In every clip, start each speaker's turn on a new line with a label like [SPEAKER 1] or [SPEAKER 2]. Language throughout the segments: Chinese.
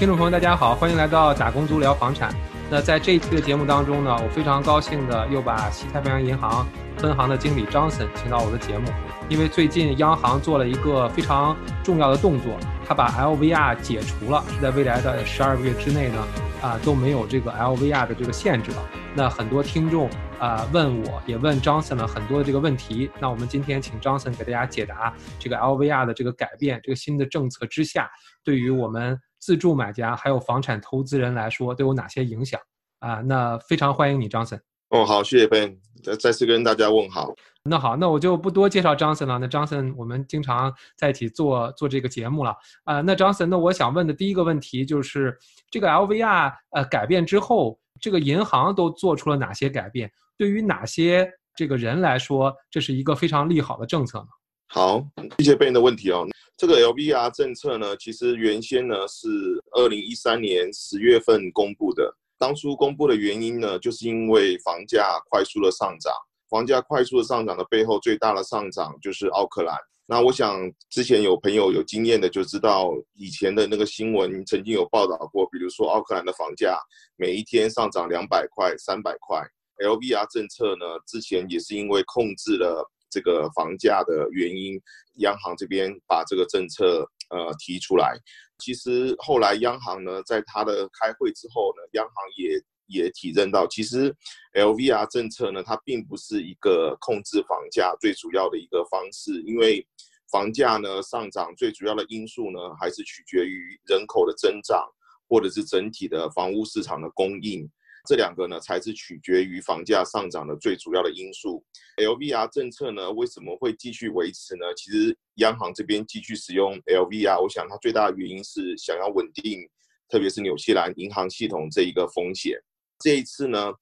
[SPEAKER 1] 听众朋友，大家好，欢迎来到打工族聊房产。那在这一期的节目当中呢，我非常高兴的又把西太平洋银行分行的经理张森请到我的节目，因为最近央行做了一个非常重要的动作，他把 LVR 解除了，是在未来的十二个月之内呢，啊都没有这个 LVR 的这个限制了。那很多听众啊问我，也问张森了很多的这个问题。那我们今天请张森给大家解答这个 LVR 的这个改变，这个新的政策之下，对于我们自住买家还有房产投资人来说都有哪些影响啊？那非常欢迎你，，Johnson。
[SPEAKER 2] 哦，好，谢谢 Ben，再再次跟大家问好。
[SPEAKER 1] 那好，那我就不多介绍 Johnson 了。那 Johnson，我们经常在一起做做这个节目了啊。那 Johnson，，那我想问的第一个问题就是这个 LVR 呃改变之后。这个银行都做出了哪些改变？对于哪些这个人来说，这是一个非常利好的政策呢？
[SPEAKER 2] 好，谢谢贝恩的问题哦。这个 LVR 政策呢，其实原先呢是二零一三年十月份公布的。当初公布的原因呢，就是因为房价快速的上涨。房价快速的上涨的背后，最大的上涨就是奥克兰。那我想，之前有朋友有经验的就知道，以前的那个新闻曾经有报道过，比如说奥克兰的房价每一天上涨两百块、三百块。LVR 政策呢，之前也是因为控制了这个房价的原因，央行这边把这个政策呃提出来。其实后来央行呢，在他的开会之后呢，央行也也体认到，其实 LVR 政策呢，它并不是一个控制房价最主要的一个方式，因为房价呢上涨最主要的因素呢，还是取决于人口的增长，或者是整体的房屋市场的供应，这两个呢才是取决于房价上涨的最主要的因素。LVR 政策呢为什么会继续维持呢？其实央行这边继续使用 LVR，我想它最大的原因是想要稳定，特别是纽西兰银行系统这一个风险。这一次呢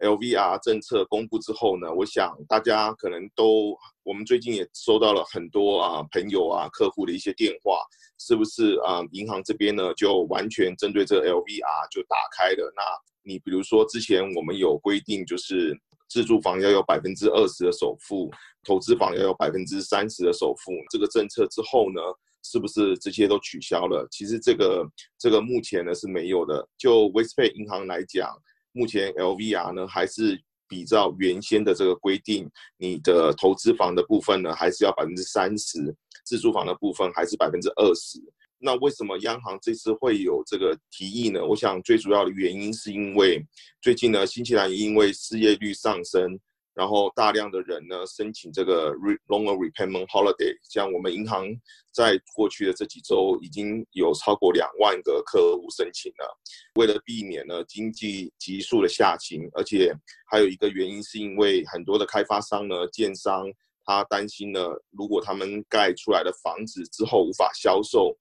[SPEAKER 2] ，LVR 政策公布之后呢，我想大家可能都，我们最近也收到了很多啊朋友啊客户的一些电话，是不是啊？银行这边呢就完全针对这个 LVR 就打开了。那你比如说之前我们有规定，就是自住房要有百分之二十的首付，投资房要有百分之三十的首付。这个政策之后呢，是不是这些都取消了？其实这个这个目前呢是没有的。就 Westpay 银行来讲。目前 LVR 呢还是比照原先的这个规定，你的投资房的部分呢还是要百分之三十，自住房的部分还是百分之二十。那为什么央行这次会有这个提议呢？我想最主要的原因是因为最近呢，新西兰因为失业率上升。然后大量的人呢申请这个 longer repayment holiday，像我们银行在过去的这几周已经有超过两万个客户申请了。为了避免呢经济急速的下行，而且还有一个原因是因为很多的开发商呢、建商他担心呢，如果他们盖出来的房子之后无法销售，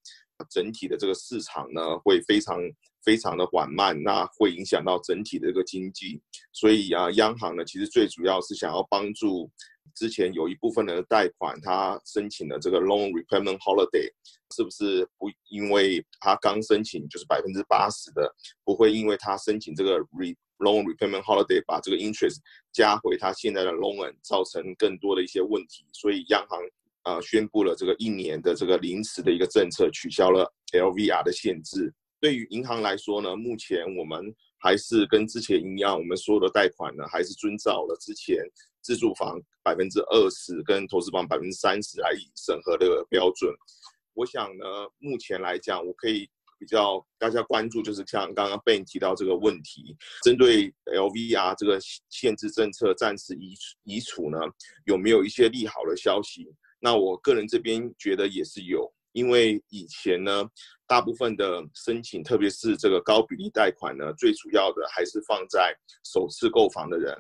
[SPEAKER 2] 整体的这个市场呢会非常。非常的缓慢，那会影响到整体的这个经济。所以啊，央行呢，其实最主要是想要帮助之前有一部分的贷款，他申请的这个 loan repayment holiday，是不是不因为他刚申请就是百分之八十的，不会因为他申请这个 re loan repayment holiday 把这个 interest 加回他现在的 loan，造成更多的一些问题。所以央行啊宣布了这个一年的这个临时的一个政策，取消了 LVR 的限制。对于银行来说呢，目前我们还是跟之前一样，我们所有的贷款呢，还是遵照了之前自住房百分之二十跟投资房百分之三十来审核的标准。我想呢，目前来讲，我可以比较大家关注，就是像刚刚被你提到这个问题，针对 LVR 这个限制政策暂时移移除呢，有没有一些利好的消息？那我个人这边觉得也是有。因为以前呢，大部分的申请，特别是这个高比例贷款呢，最主要的还是放在首次购房的人。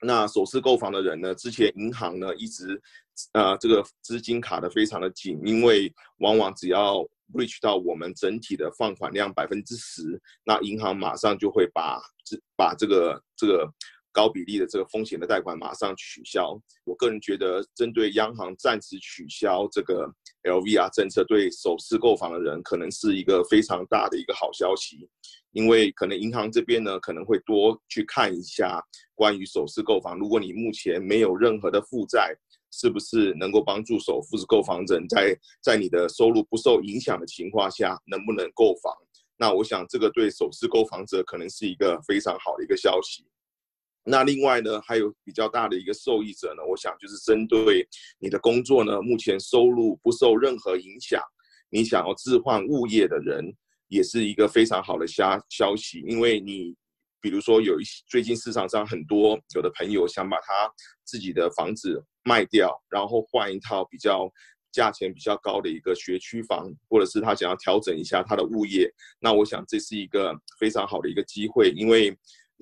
[SPEAKER 2] 那首次购房的人呢，之前银行呢一直，呃，这个资金卡的非常的紧，因为往往只要 reach 到我们整体的放款量百分之十，那银行马上就会把这把这个这个。高比例的这个风险的贷款马上取消，我个人觉得，针对央行暂时取消这个 LVR 政策，对首次购房的人可能是一个非常大的一个好消息，因为可能银行这边呢可能会多去看一下关于首次购房，如果你目前没有任何的负债，是不是能够帮助首次购房人在在你的收入不受影响的情况下，能不能购房？那我想这个对首次购房者可能是一个非常好的一个消息。那另外呢，还有比较大的一个受益者呢，我想就是针对你的工作呢，目前收入不受任何影响，你想要置换物业的人，也是一个非常好的消消息，因为你。比如说，有一些最近市场上很多有的朋友想把他自己的房子卖掉，然后换一套比较价钱比较高的一个学区房，或者是他想要调整一下他的物业。那我想这是一个非常好的一个机会，因为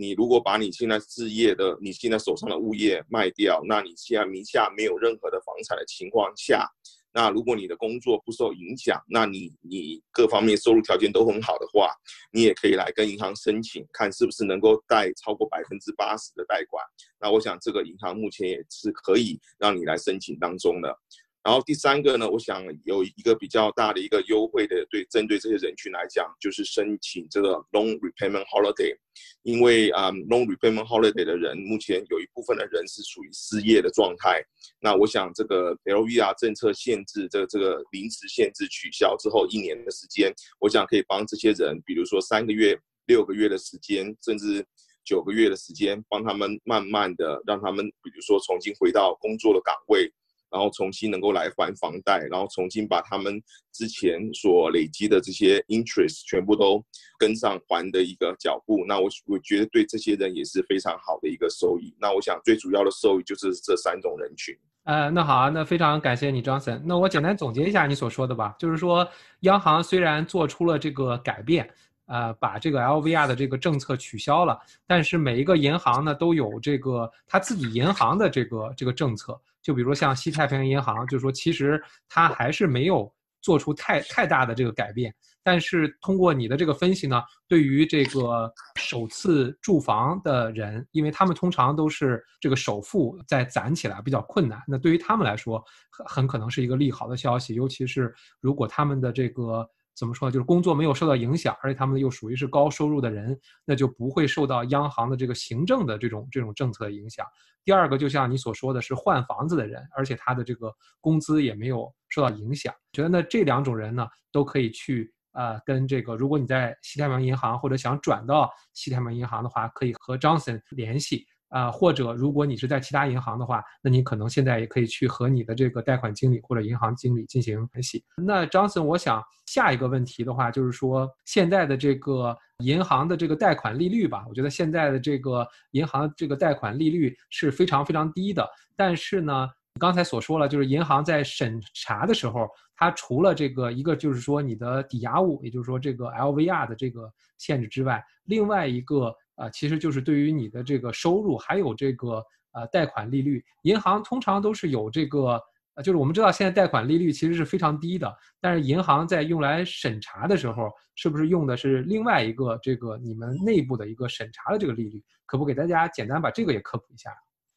[SPEAKER 2] 你如果把你现在置业的、你现在手上的物业卖掉，那你现在名下没有任何的房产的情况下。那如果你的工作不受影响，那你你各方面收入条件都很好的话，你也可以来跟银行申请，看是不是能够贷超过百分之八十的贷款。那我想这个银行目前也是可以让你来申请当中的。然后第三个呢，我想有一个比较大的一个优惠的，对针对这些人群来讲，就是申请这个 loan repayment holiday，因为啊 loan repayment holiday 的人，目前有一部分的人是属于失业的状态。那我想这个 LVR 政策限制，这这个临时限制取消之后一年的时间，我想可以帮这些人，比如说三个月、六个月的时间，甚至九个月的时间，帮他们慢慢的让他们，比如说重新回到工作的岗位。然后重新能够来还房贷，然后重新把他们之前所累积的这些 interest 全部都跟上还的一个脚步。那我我觉得对这些人也是非常好的一个收益。那我想最主要的收益就是这三种人群。
[SPEAKER 1] 呃，那好啊，那非常感谢你，Johnson。那我简单总结一下你所说的吧，就是说央行虽然做出了这个改变，呃，把这个 LVR 的这个政策取消了，但是每一个银行呢都有这个他自己银行的这个这个政策。就比如说像西太平洋银行，就是说其实它还是没有做出太太大的这个改变。但是通过你的这个分析呢，对于这个首次住房的人，因为他们通常都是这个首付在攒起来比较困难，那对于他们来说很很可能是一个利好的消息。尤其是如果他们的这个怎么说呢，就是工作没有受到影响，而且他们又属于是高收入的人，那就不会受到央行的这个行政的这种这种政策影响。第二个，就像你所说的是换房子的人，而且他的这个工资也没有受到影响。觉得呢，这两种人呢，都可以去呃跟这个，如果你在西太平洋银行或者想转到西太平洋银行的话，可以和 Johnson 联系啊，或者如果你是在其他银行的话，那你可能现在也可以去和你的这个贷款经理或者银行经理进行联系。那 Johnson，我想下一个问题的话，就是说现在的这个。银行的这个贷款利率吧，我觉得现在的这个银行这个贷款利率是非常非常低的。但是呢，刚才所说了，就是银行在审查的时候，它除了这个一个就是说你的抵押物，也就是说这个 LVR 的这个限制之外，另外一个啊，其实就是对于你的这个收入还有这个呃贷款利率，银行通常都是有这个。就是我们知道现在贷款利率其实是非常低的，但是银行在用来审查的时候，是不是用的是另外一个这个你们内部的一个审查的这个利率？可不给大家简单把这个也科普一下？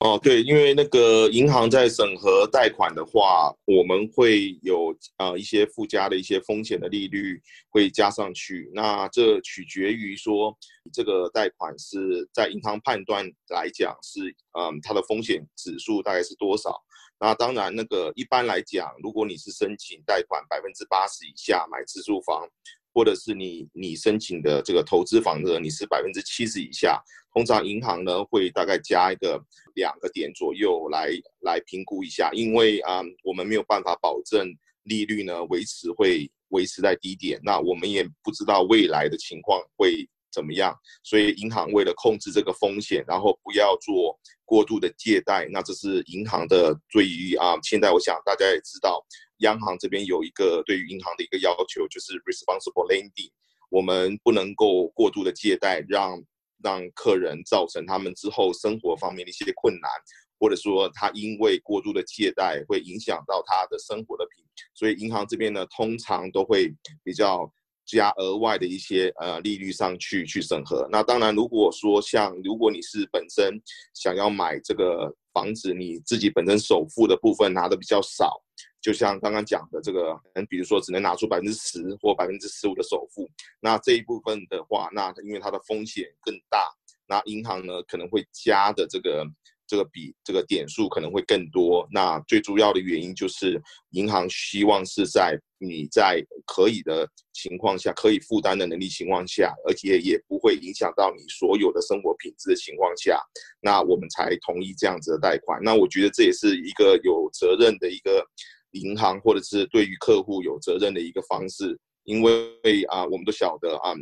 [SPEAKER 2] 哦，对，因为那个银行在审核贷款的话，我们会有呃一些附加的一些风险的利率会加上去。那这取决于说这个贷款是在银行判断来讲是嗯它的风险指数大概是多少。那当然，那个一般来讲，如果你是申请贷款百分之八十以下买自住房，或者是你你申请的这个投资房的，你是百分之七十以下。通常银行呢会大概加一个两个点左右来来评估一下，因为啊我们没有办法保证利率呢维持会维持在低点，那我们也不知道未来的情况会怎么样，所以银行为了控制这个风险，然后不要做过度的借贷，那这是银行的对于啊现在我想大家也知道，央行这边有一个对于银行的一个要求，就是 responsible lending，我们不能够过度的借贷让。让客人造成他们之后生活方面的一些困难，或者说他因为过度的借贷会影响到他的生活的品，所以银行这边呢通常都会比较加额外的一些呃利率上去去审核。那当然，如果说像如果你是本身想要买这个房子，你自己本身首付的部分拿的比较少。就像刚刚讲的这个，嗯，比如说只能拿出百分之十或百分之十五的首付，那这一部分的话，那因为它的风险更大，那银行呢可能会加的这个这个比这个点数可能会更多。那最主要的原因就是银行希望是在你在可以的情况下，可以负担的能力情况下，而且也不会影响到你所有的生活品质的情况下，那我们才同意这样子的贷款。那我觉得这也是一个有责任的一个银行，或者是对于客户有责任的一个方式，因为啊，我们都晓得啊。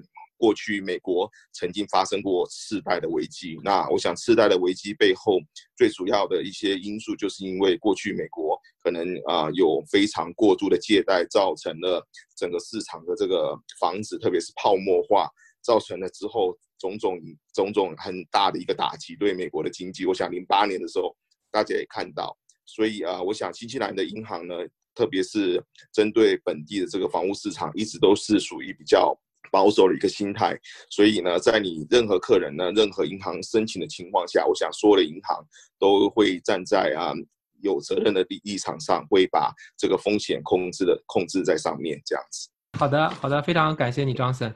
[SPEAKER 2] 过去美国曾经发生过次贷的危机，那我想次贷的危机背后最主要的一些因素，就是因为过去美国可能啊有非常过度的借贷，造成了整个市场的这个房子，特别是泡沫化，造成了之后种种种种很大的一个打击对美国的经济。我想零八年的时候大家也看到，所以啊，我想新西兰的银行呢，特别是针对本地的这个房屋市场，一直都是属于比较。保守的一个心态，所以呢，在你任何客人呢、任何银行申请的情况下，我想所有的银行都会站在啊有责任的立立场上，会把这个风险控制的控制在上面，这样子。
[SPEAKER 1] 好的，好的，非常感谢你，，Johnson。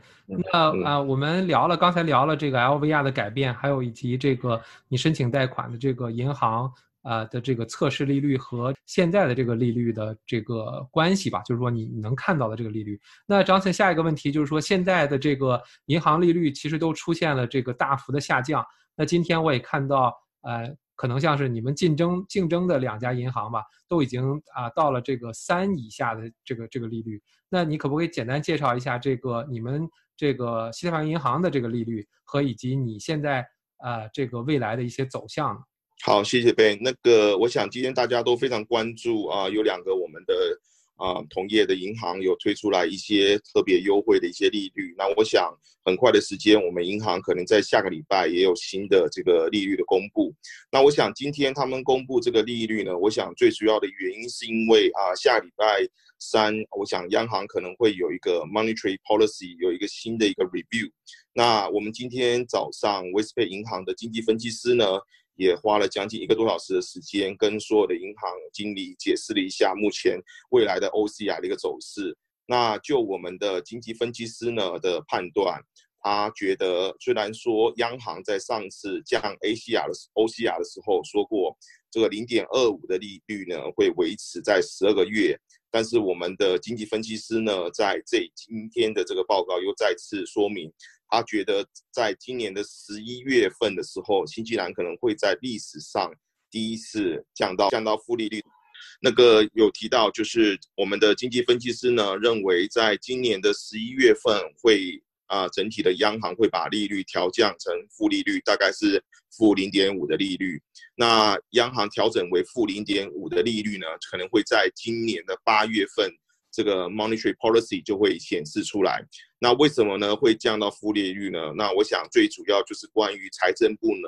[SPEAKER 1] 那啊，我们聊了，刚才聊了这个 LVR 的改变，还有以及这个你申请贷款的这个银行。啊的这个测试利率和现在的这个利率的这个关系吧，就是说你能看到的这个利率。那张森下一个问题就是说，现在的这个银行利率其实都出现了这个大幅的下降。那今天我也看到，呃，可能像是你们竞争竞争的两家银行吧，都已经啊到了这个三以下的这个这个利率。那你可不可以简单介绍一下这个你们这个西太平洋银行的这个利率和以及你现在呃这个未来的一些走向呢？
[SPEAKER 2] 好，谢谢 Ben。那个，我想今天大家都非常关注啊，有两个我们的啊同业的银行有推出来一些特别优惠的一些利率。那我想很快的时间，我们银行可能在下个礼拜也有新的这个利率的公布。那我想今天他们公布这个利率呢，我想最主要的原因是因为啊下礼拜三，我想央行可能会有一个 monetary policy 有一个新的一个 review。那我们今天早上 w e s p e 银行的经济分析师呢？也花了将近一个多小时的时间，跟所有的银行经理解释了一下目前未来的 OCR 的一个走势。那就我们的经济分析师呢的判断，他觉得虽然说央行在上次降 ACR 的 OCR 的时候说过，这个零点二五的利率呢会维持在十二个月，但是我们的经济分析师呢在这今天的这个报告又再次说明。他觉得，在今年的十一月份的时候，新西兰可能会在历史上第一次降到降到负利率。那个有提到，就是我们的经济分析师呢，认为在今年的十一月份会啊，整体的央行会把利率调降成负利率，大概是负零点五的利率。那央行调整为负零点五的利率呢，可能会在今年的八月份。这个 monetary policy 就会显示出来。那为什么呢？会降到负利率呢？那我想最主要就是关于财政部呢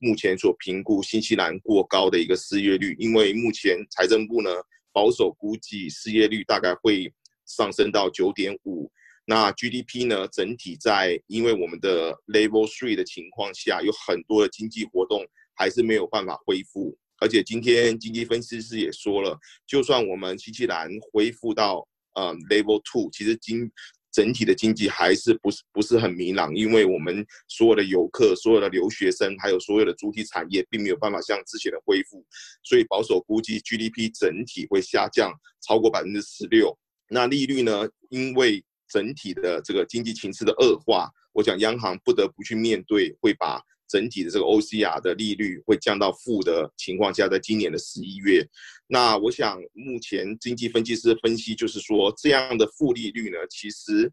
[SPEAKER 2] 目前所评估新西兰过高的一个失业率，因为目前财政部呢保守估计失业率大概会上升到九点五。那 GDP 呢整体在因为我们的 level three 的情况下，有很多的经济活动还是没有办法恢复。而且今天经济分析师也说了，就算我们新西兰恢复到呃 Level Two，其实经整体的经济还是不是不是很明朗，因为我们所有的游客、所有的留学生，还有所有的主体产业，并没有办法像之前的恢复，所以保守估计 GDP 整体会下降超过百分之十六。那利率呢？因为整体的这个经济形势的恶化，我想央行不得不去面对，会把。整体的这个 OCR 的利率会降到负的情况下，在今年的十一月，那我想目前经济分析师分析就是说，这样的负利率呢，其实，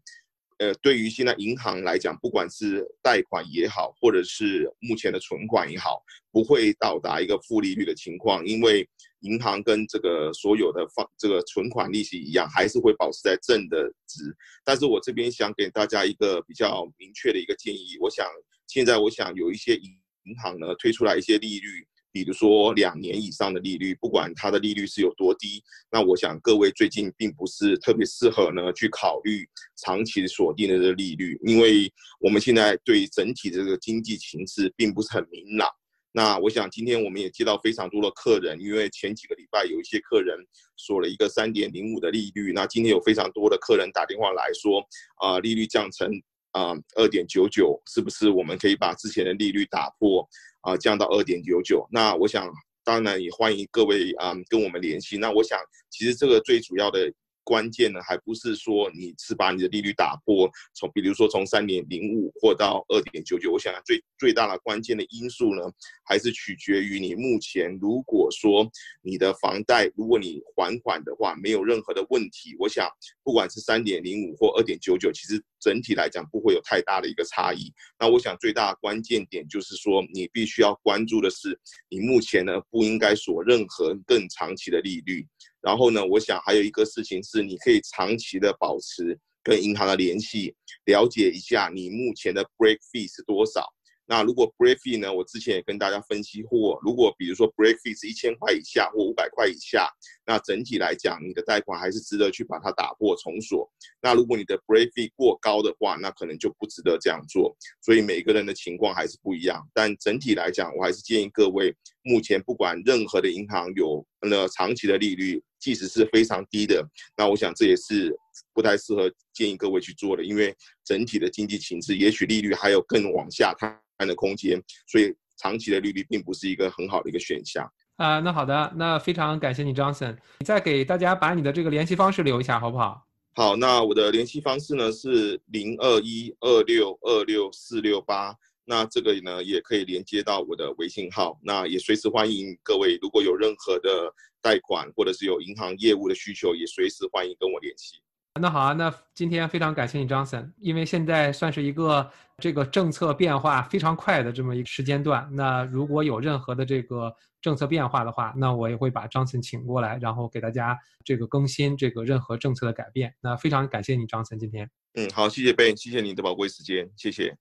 [SPEAKER 2] 呃，对于现在银行来讲，不管是贷款也好，或者是目前的存款也好，不会到达一个负利率的情况，因为银行跟这个所有的放这个存款利息一样，还是会保持在正的值。但是我这边想给大家一个比较明确的一个建议，我想。现在我想有一些银银行呢推出来一些利率，比如说两年以上的利率，不管它的利率是有多低，那我想各位最近并不是特别适合呢去考虑长期锁定的这个利率，因为我们现在对整体的这个经济形势并不是很明朗。那我想今天我们也接到非常多的客人，因为前几个礼拜有一些客人锁了一个三点零五的利率，那今天有非常多的客人打电话来说，啊利率降成。啊，二点九九是不是我们可以把之前的利率打破啊，降到二点九九？那我想，当然也欢迎各位啊跟我们联系。那我想，其实这个最主要的关键呢，还不是说你是把你的利率打破，从比如说从三点零五或到二点九九，我想最最大的关键的因素呢，还是取决于你目前如果说你的房贷，如果你还款的话，没有任何的问题，我想不管是三点零五或二点九九，其实整体来讲不会有太大的一个差异。那我想最大的关键点就是说，你必须要关注的是，你目前呢不应该锁任何更长期的利率。然后呢，我想还有一个事情是，你可以长期的保持跟银行的联系，了解一下你目前的 break fee 是多少。那如果 break fee 呢？我之前也跟大家分析过，如果比如说 break fee 是一千块以下或五百块以下，那整体来讲，你的贷款还是值得去把它打破重锁。那如果你的 break fee 过高的话，那可能就不值得这样做。所以每个人的情况还是不一样。但整体来讲，我还是建议各位，目前不管任何的银行有那长期的利率，即使是非常低的，那我想这也是不太适合建议各位去做的，因为整体的经济形势，也许利率还有更往下探。的空间，所以长期的利率并不是一个很好的一个选项
[SPEAKER 3] 啊。那好的，那非常感谢你，Johnson。你再给大家把你的这个联系方式留一下，好不好？
[SPEAKER 2] 好，那我的联系方式呢是零二一二六二六四六八。那这个呢也可以连接到我的微信号。那也随时欢迎各位，如果有任何的贷款或者是有银行业务的需求，也随时欢迎跟我联系。
[SPEAKER 3] 那好啊，那今天非常感谢你，Johnson，因为现在算是一个这个政策变化非常快的这么一个时间段。那如果有任何的这个政策变化的话，那我也会把 Johnson 请过来，然后给大家这个更新这个任何政策的改变。那非常感谢你，Johnson，今天。
[SPEAKER 2] 嗯，好，谢谢贝谢谢你的宝贵时间，谢谢。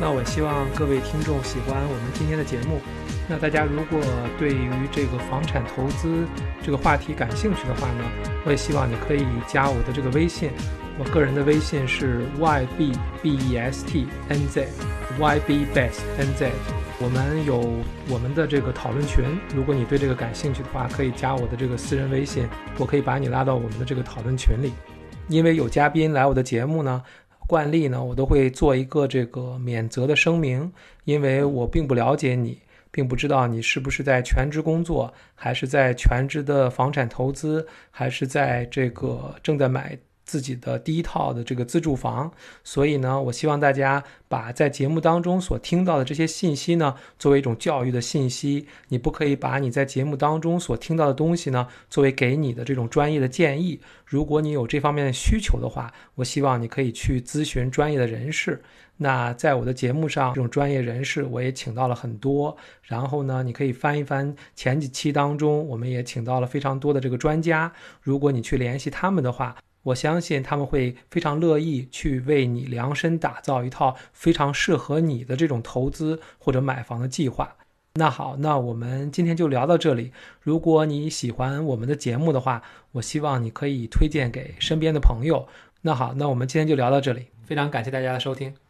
[SPEAKER 3] 那我希望各位听众喜欢我们今天的节目。那大家如果对于这个房产投资这个话题感兴趣的话呢，我也希望你可以加我的这个微信。我个人的微信是 y b b e s t n z y b best n z。我们有我们的这个讨论群，如果你对这个感兴趣的话，可以加我的这个私人微信，我可以把你拉到我们的这个讨论群里。因为有嘉宾来我的节目呢，惯例呢，我都会做一个这个免责的声明，因为我并不了解你，并不知道你是不是在全职工作，还是在全职的房产投资，还是在这个正在买。自己的第一套的这个自住房，所以呢，我希望大家把在节目当中所听到的这些信息呢，作为一种教育的信息。你不可以把你在节目当中所听到的东西呢，作为给你的这种专业的建议。如果你有这方面的需求的话，我希望你可以去咨询专业的人士。那在我的节目上，这种专业人士我也请到了很多。然后呢，你可以翻一翻前几期当中，我们也请到了非常多的这个专家。如果你去联系他们的话，我相信他们会非常乐意去为你量身打造一套非常适合你的这种投资或者买房的计划。那好，那我们今天就聊到这里。如果你喜欢我们的节目的话，我希望你可以推荐给身边的朋友。那好，那我们今天就聊到这里，非常感谢大家的收听。